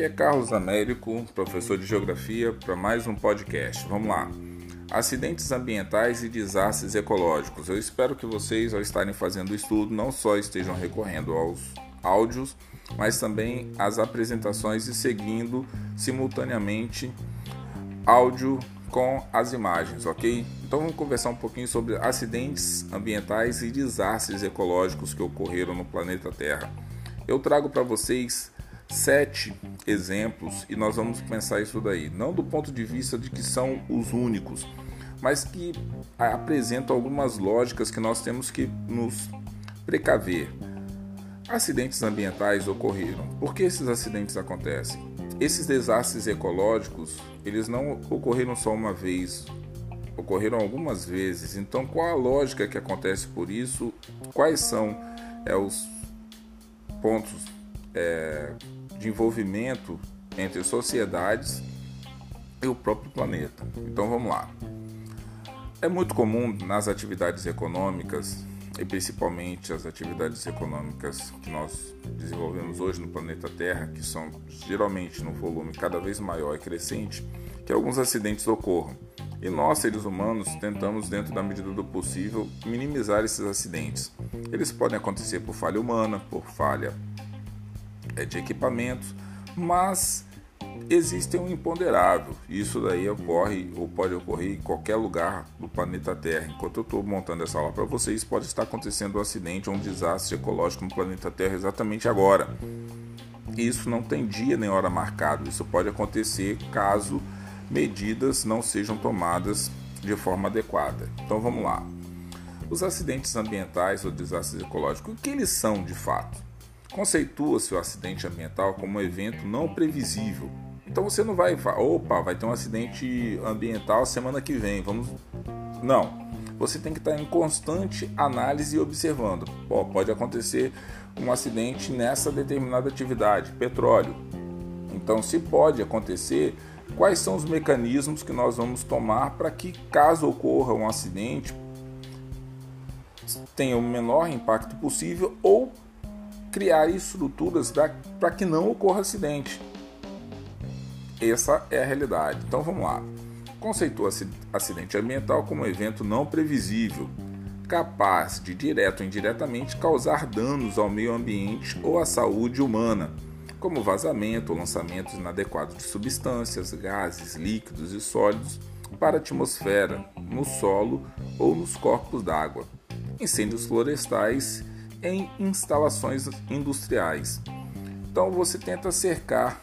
Aqui é Carlos Américo, professor de Geografia, para mais um podcast. Vamos lá. Acidentes ambientais e desastres ecológicos. Eu espero que vocês, ao estarem fazendo o estudo, não só estejam recorrendo aos áudios, mas também às apresentações e seguindo simultaneamente áudio com as imagens, ok? Então vamos conversar um pouquinho sobre acidentes ambientais e desastres ecológicos que ocorreram no planeta Terra. Eu trago para vocês sete exemplos e nós vamos pensar isso daí, não do ponto de vista de que são os únicos, mas que apresentam algumas lógicas que nós temos que nos precaver. Acidentes ambientais ocorreram. Por que esses acidentes acontecem? Esses desastres ecológicos, eles não ocorreram só uma vez, ocorreram algumas vezes. Então, qual a lógica que acontece por isso? Quais são é, os pontos é, de envolvimento entre sociedades e o próprio planeta. Então vamos lá. É muito comum nas atividades econômicas, e principalmente as atividades econômicas que nós desenvolvemos hoje no planeta Terra, que são geralmente num volume cada vez maior e crescente, que alguns acidentes ocorram. E nós, seres humanos, tentamos, dentro da medida do possível, minimizar esses acidentes. Eles podem acontecer por falha humana, por falha de equipamentos, mas existe um imponderável. Isso daí ocorre ou pode ocorrer em qualquer lugar do planeta Terra. Enquanto eu estou montando essa aula para vocês, pode estar acontecendo um acidente ou um desastre ecológico no planeta Terra exatamente agora. Isso não tem dia nem hora marcado. Isso pode acontecer caso medidas não sejam tomadas de forma adequada. Então vamos lá. Os acidentes ambientais ou desastres ecológicos, o que eles são de fato? Conceitua-se o acidente ambiental como um evento não previsível. Então você não vai falar, opa, vai ter um acidente ambiental semana que vem, vamos. Não. Você tem que estar em constante análise e observando. Pô, pode acontecer um acidente nessa determinada atividade, petróleo. Então, se pode acontecer, quais são os mecanismos que nós vamos tomar para que, caso ocorra um acidente, tenha o menor impacto possível ou criar estruturas para que não ocorra acidente. Essa é a realidade. Então vamos lá. Conceitua acidente ambiental como um evento não previsível, capaz de direto ou indiretamente causar danos ao meio ambiente ou à saúde humana, como vazamento ou lançamento inadequado de substâncias, gases, líquidos e sólidos para a atmosfera, no solo ou nos corpos d'água, incêndios florestais em instalações industriais. Então você tenta cercar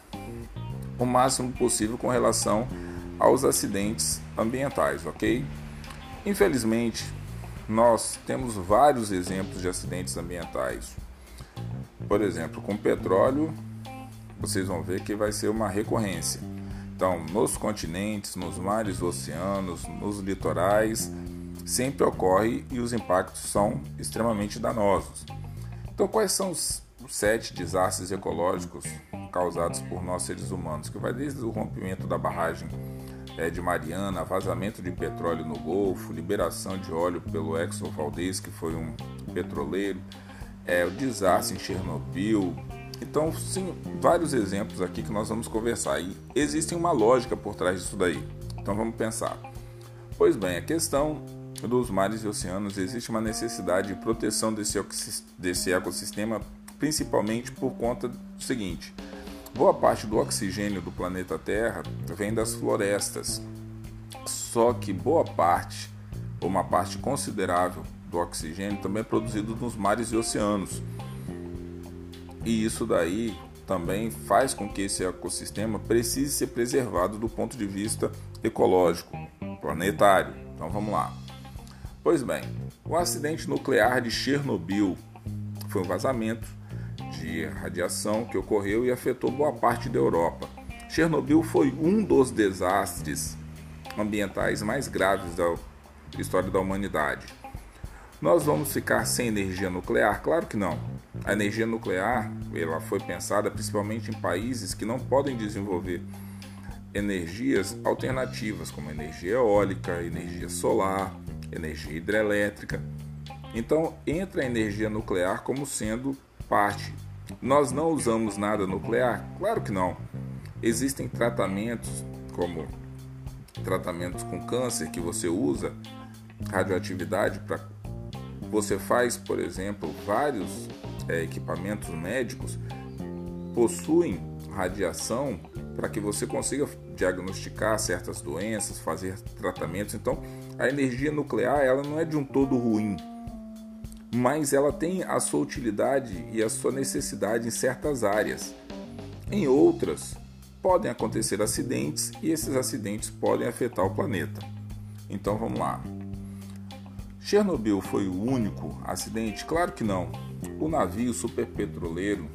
o máximo possível com relação aos acidentes ambientais, ok? Infelizmente, nós temos vários exemplos de acidentes ambientais. Por exemplo, com petróleo, vocês vão ver que vai ser uma recorrência. Então, nos continentes, nos mares, oceanos, nos litorais, sempre ocorre e os impactos são extremamente danosos. Então, quais são os sete desastres ecológicos causados por nós seres humanos? Que vai desde o rompimento da barragem é, de Mariana, vazamento de petróleo no Golfo, liberação de óleo pelo Exxon Valdez, que foi um petroleiro, é, o desastre em Chernobyl. Então, sim, vários exemplos aqui que nós vamos conversar. E existe uma lógica por trás disso daí. Então, vamos pensar. Pois bem, a questão dos mares e oceanos, existe uma necessidade de proteção desse, desse ecossistema, principalmente por conta do seguinte: boa parte do oxigênio do planeta Terra vem das florestas, só que boa parte, ou uma parte considerável do oxigênio, também é produzido nos mares e oceanos. E isso daí também faz com que esse ecossistema precise ser preservado do ponto de vista ecológico, planetário. Então vamos lá. Pois bem, o acidente nuclear de Chernobyl foi um vazamento de radiação que ocorreu e afetou boa parte da Europa. Chernobyl foi um dos desastres ambientais mais graves da história da humanidade. Nós vamos ficar sem energia nuclear? Claro que não. A energia nuclear ela foi pensada principalmente em países que não podem desenvolver energias alternativas, como energia eólica, energia solar, energia hidrelétrica. Então entra a energia nuclear como sendo parte. Nós não usamos nada nuclear? Claro que não. Existem tratamentos como tratamentos com câncer que você usa radioatividade para você faz, por exemplo, vários é, equipamentos médicos possuem radiação para que você consiga diagnosticar certas doenças, fazer tratamentos. Então, a energia nuclear ela não é de um todo ruim, mas ela tem a sua utilidade e a sua necessidade em certas áreas. Em outras, podem acontecer acidentes e esses acidentes podem afetar o planeta. Então vamos lá. Chernobyl foi o único acidente? Claro que não. O navio superpetroleiro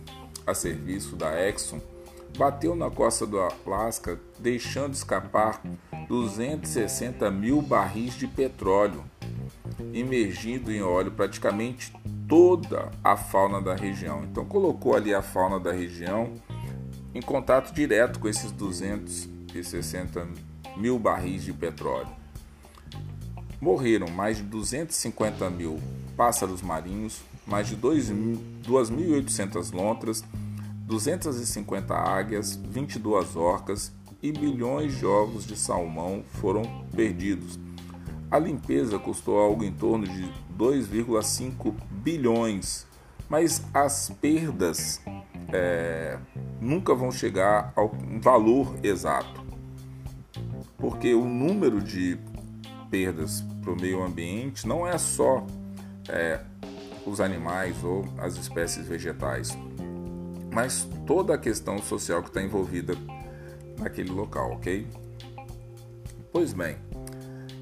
a serviço da Exxon bateu na costa do Alasca, deixando escapar 260 mil barris de petróleo, imergindo em óleo praticamente toda a fauna da região. Então colocou ali a fauna da região em contato direto com esses 260 mil barris de petróleo. Morreram mais de 250 mil pássaros marinhos, mais de 2.800 lontras, 250 águias, 22 orcas e milhões de ovos de salmão foram perdidos. A limpeza custou algo em torno de 2,5 bilhões, mas as perdas é, nunca vão chegar ao valor exato, porque o número de perdas para o meio ambiente não é só é, os animais ou as espécies vegetais, mas toda a questão social que está envolvida naquele local, ok? Pois bem,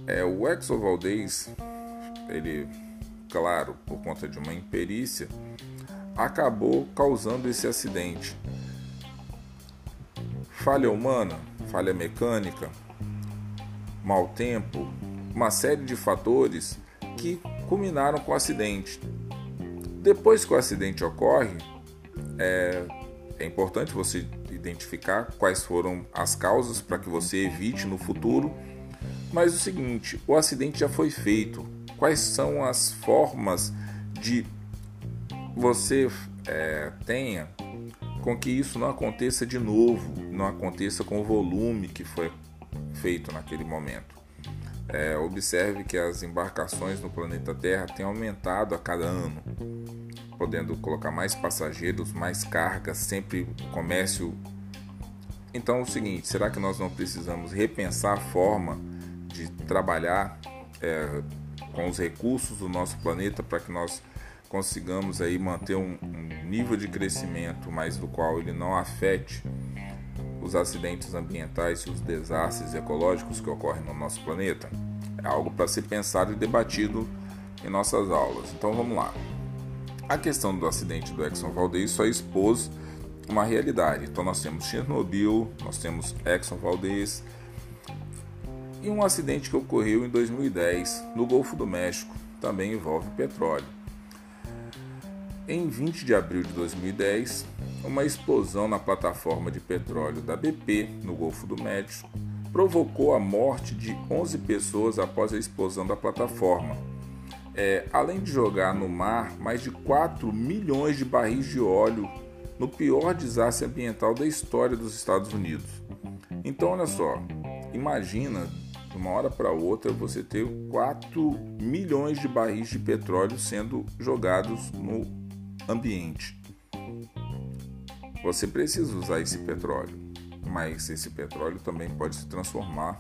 é, o Exo Valdez, ele, claro, por conta de uma imperícia, acabou causando esse acidente. Falha humana, falha mecânica, mau tempo, uma série de fatores que culminaram com o acidente. Depois que o acidente ocorre, é, é importante você identificar quais foram as causas para que você evite no futuro. Mas o seguinte, o acidente já foi feito. Quais são as formas de você é, tenha com que isso não aconteça de novo, não aconteça com o volume que foi feito naquele momento? É, observe que as embarcações no planeta Terra têm aumentado a cada ano, podendo colocar mais passageiros, mais cargas, sempre comércio. Então é o seguinte: será que nós não precisamos repensar a forma de trabalhar é, com os recursos do nosso planeta para que nós consigamos aí manter um, um nível de crescimento, mas do qual ele não afete os acidentes ambientais e os desastres ecológicos que ocorrem no nosso planeta? É algo para ser pensado e debatido em nossas aulas. Então vamos lá. A questão do acidente do Exxon Valdez só expôs uma realidade. Então nós temos Chernobyl, nós temos Exxon Valdez e um acidente que ocorreu em 2010 no Golfo do México, também envolve petróleo. Em 20 de abril de 2010, uma explosão na plataforma de petróleo da BP no Golfo do México provocou a morte de 11 pessoas após a explosão da plataforma. É, além de jogar no mar mais de 4 milhões de barris de óleo no pior desastre ambiental da história dos Estados Unidos. Então, olha só, imagina de uma hora para outra você ter 4 milhões de barris de petróleo sendo jogados no ambiente. Você precisa usar esse petróleo, mas esse petróleo também pode se transformar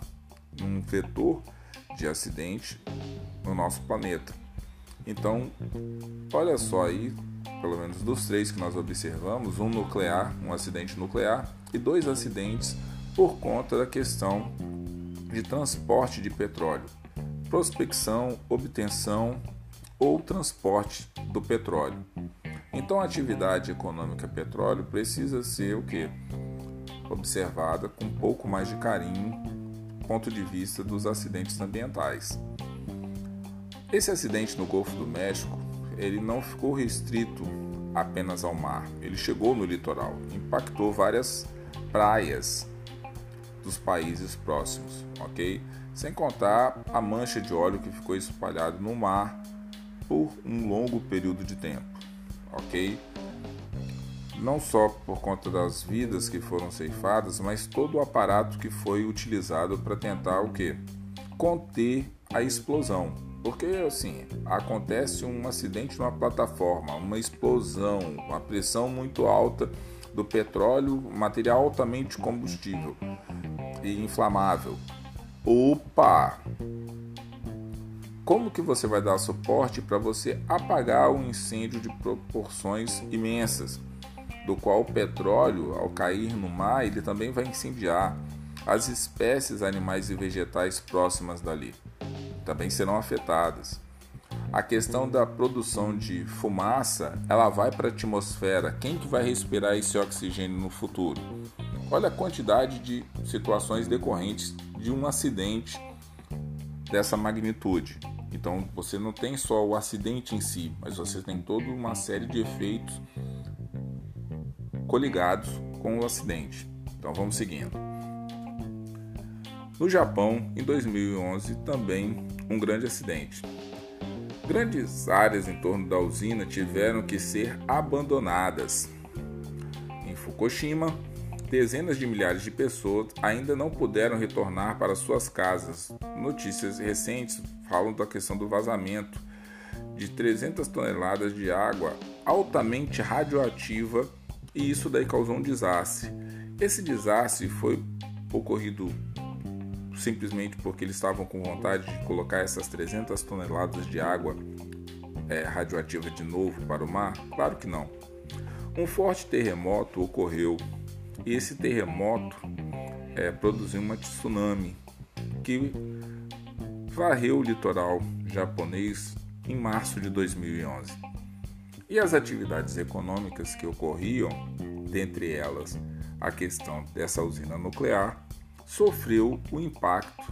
num vetor de acidente no nosso planeta. Então, olha só aí, pelo menos dos três que nós observamos, um nuclear, um acidente nuclear e dois acidentes por conta da questão de transporte de petróleo, prospecção, obtenção ou transporte do petróleo. Então a atividade econômica petróleo precisa ser o que? Observada com um pouco mais de carinho do ponto de vista dos acidentes ambientais. Esse acidente no Golfo do México, ele não ficou restrito apenas ao mar, ele chegou no litoral, impactou várias praias dos países próximos, ok? Sem contar a mancha de óleo que ficou espalhado no mar por um longo período de tempo ok? não só por conta das vidas que foram ceifadas, mas todo o aparato que foi utilizado para tentar o que? Conter a explosão. Porque assim, acontece um acidente numa plataforma, uma explosão, uma pressão muito alta do petróleo, material altamente combustível e inflamável. Opa! Como que você vai dar suporte para você apagar um incêndio de proporções imensas, do qual o petróleo, ao cair no mar, ele também vai incendiar as espécies animais e vegetais próximas dali? Também serão afetadas. A questão da produção de fumaça, ela vai para a atmosfera. Quem que vai respirar esse oxigênio no futuro? Olha a quantidade de situações decorrentes de um acidente dessa magnitude. Então você não tem só o acidente em si, mas você tem toda uma série de efeitos coligados com o acidente. Então vamos seguindo. No Japão, em 2011, também um grande acidente. Grandes áreas em torno da usina tiveram que ser abandonadas. Em Fukushima, dezenas de milhares de pessoas ainda não puderam retornar para suas casas. Notícias recentes falam da questão do vazamento de 300 toneladas de água altamente radioativa e isso daí causou um desastre. Esse desastre foi ocorrido simplesmente porque eles estavam com vontade de colocar essas 300 toneladas de água é, radioativa de novo para o mar? Claro que não. Um forte terremoto ocorreu e esse terremoto é, produziu uma tsunami que varreu o litoral japonês em março de 2011. E as atividades econômicas que ocorriam, dentre elas a questão dessa usina nuclear, sofreu o impacto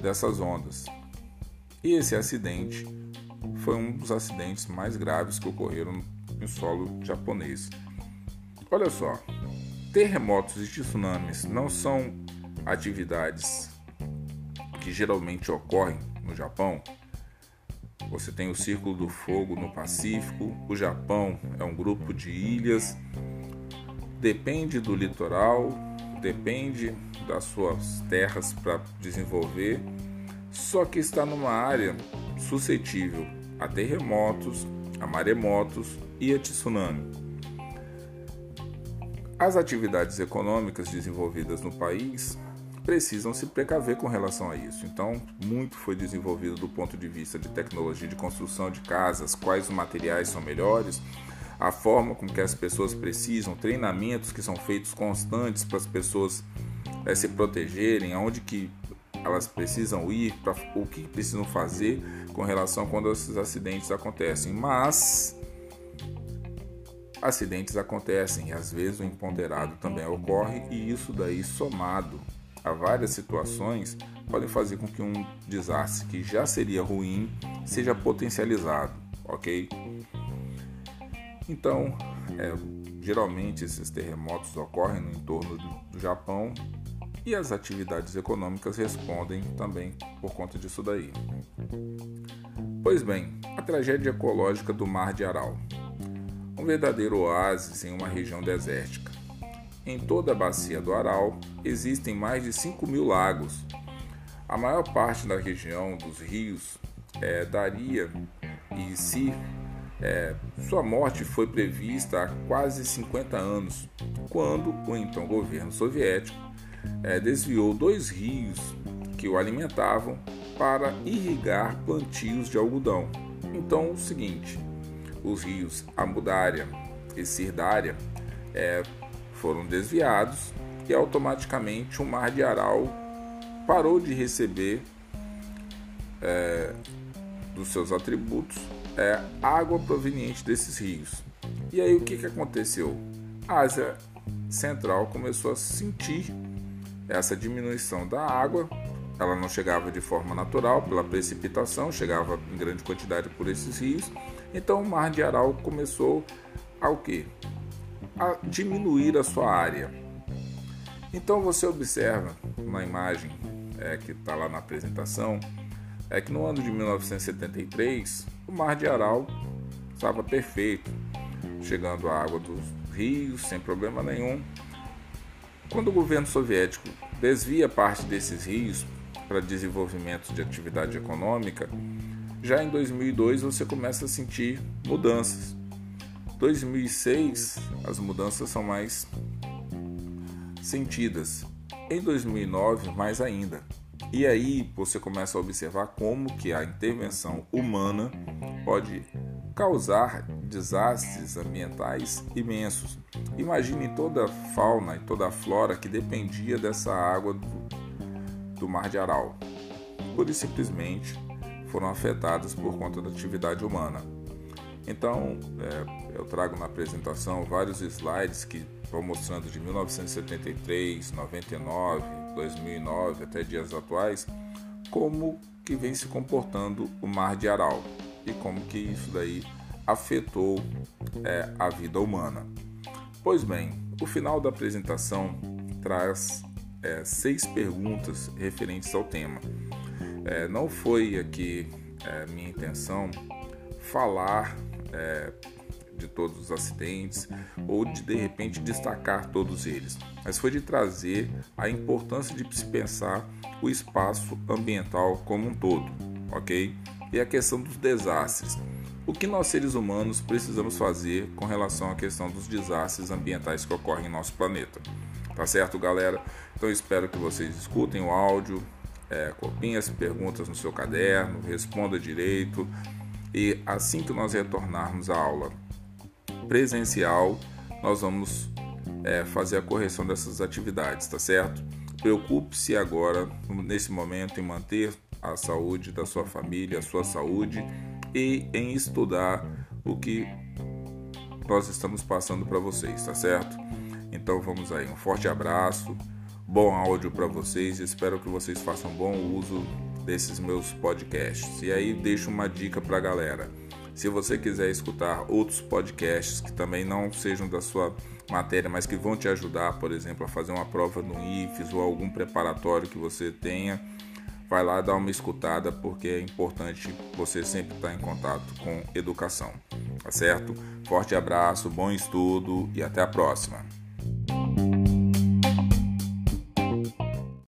dessas ondas. E esse acidente foi um dos acidentes mais graves que ocorreram no solo japonês. Olha só, terremotos e tsunamis não são atividades que geralmente ocorrem no Japão. Você tem o Círculo do Fogo no Pacífico, o Japão é um grupo de ilhas, depende do litoral, depende das suas terras para desenvolver, só que está numa área suscetível a terremotos, a maremotos e a tsunami. As atividades econômicas desenvolvidas no país precisam se precaver com relação a isso. Então, muito foi desenvolvido do ponto de vista de tecnologia de construção de casas, quais os materiais são melhores, a forma com que as pessoas precisam, treinamentos que são feitos constantes para as pessoas é, se protegerem, aonde que elas precisam ir, para o que precisam fazer com relação a quando esses acidentes acontecem. Mas acidentes acontecem e às vezes o imponderado também ocorre e isso daí somado a várias situações podem fazer com que um desastre que já seria ruim seja potencializado, ok? Então, é, geralmente esses terremotos ocorrem no entorno do, Japão e as atividades econômicas respondem também por conta disso daí. Pois bem, a tragédia ecológica do Mar de Aral verdadeiro oásis em uma região desértica. Em toda a bacia do Aral existem mais de 5 mil lagos. A maior parte da região dos rios é, daria e se é, sua morte foi prevista há quase 50 anos, quando o então governo soviético é, desviou dois rios que o alimentavam para irrigar plantios de algodão. Então, o seguinte: os rios Amudária e Sirdária é, foram desviados e automaticamente o Mar de Aral parou de receber é, dos seus atributos é, água proveniente desses rios. E aí o que, que aconteceu? A Ásia Central começou a sentir essa diminuição da água. Ela não chegava de forma natural pela precipitação, chegava em grande quantidade por esses rios então o Mar de Aral começou a o quê? A diminuir a sua área. Então você observa na imagem é, que está lá na apresentação é que no ano de 1973 o Mar de Aral estava perfeito, chegando a água dos rios sem problema nenhum. Quando o governo soviético desvia parte desses rios para desenvolvimento de atividade econômica, já em 2002 você começa a sentir mudanças. 2006 as mudanças são mais sentidas. Em 2009 mais ainda. E aí você começa a observar como que a intervenção humana pode causar desastres ambientais imensos. Imagine toda a fauna e toda a flora que dependia dessa água do, do Mar de Aral. Pura e simplesmente foram afetadas por conta da atividade humana. Então, é, eu trago na apresentação vários slides que vão mostrando de 1973, 99, 2009 até dias atuais, como que vem se comportando o Mar de Aral e como que isso daí afetou é, a vida humana. Pois bem, o final da apresentação traz é, seis perguntas referentes ao tema. É, não foi aqui é, minha intenção falar é, de todos os acidentes ou de de repente destacar todos eles, mas foi de trazer a importância de se pensar o espaço ambiental como um todo, ok? E a questão dos desastres. O que nós seres humanos precisamos fazer com relação à questão dos desastres ambientais que ocorrem em nosso planeta? Tá certo, galera? Então espero que vocês escutem o áudio, é, as perguntas no seu caderno, responda direito e assim que nós retornarmos à aula presencial, nós vamos é, fazer a correção dessas atividades, tá certo? Preocupe-se agora, nesse momento, em manter a saúde da sua família, a sua saúde e em estudar o que nós estamos passando para vocês, tá certo? Então vamos aí, um forte abraço, bom áudio para vocês, espero que vocês façam bom uso desses meus podcasts. E aí deixo uma dica para a galera. Se você quiser escutar outros podcasts que também não sejam da sua matéria, mas que vão te ajudar, por exemplo, a fazer uma prova no IFES ou algum preparatório que você tenha, vai lá dar uma escutada porque é importante você sempre estar em contato com educação. Tá certo? Forte abraço, bom estudo e até a próxima.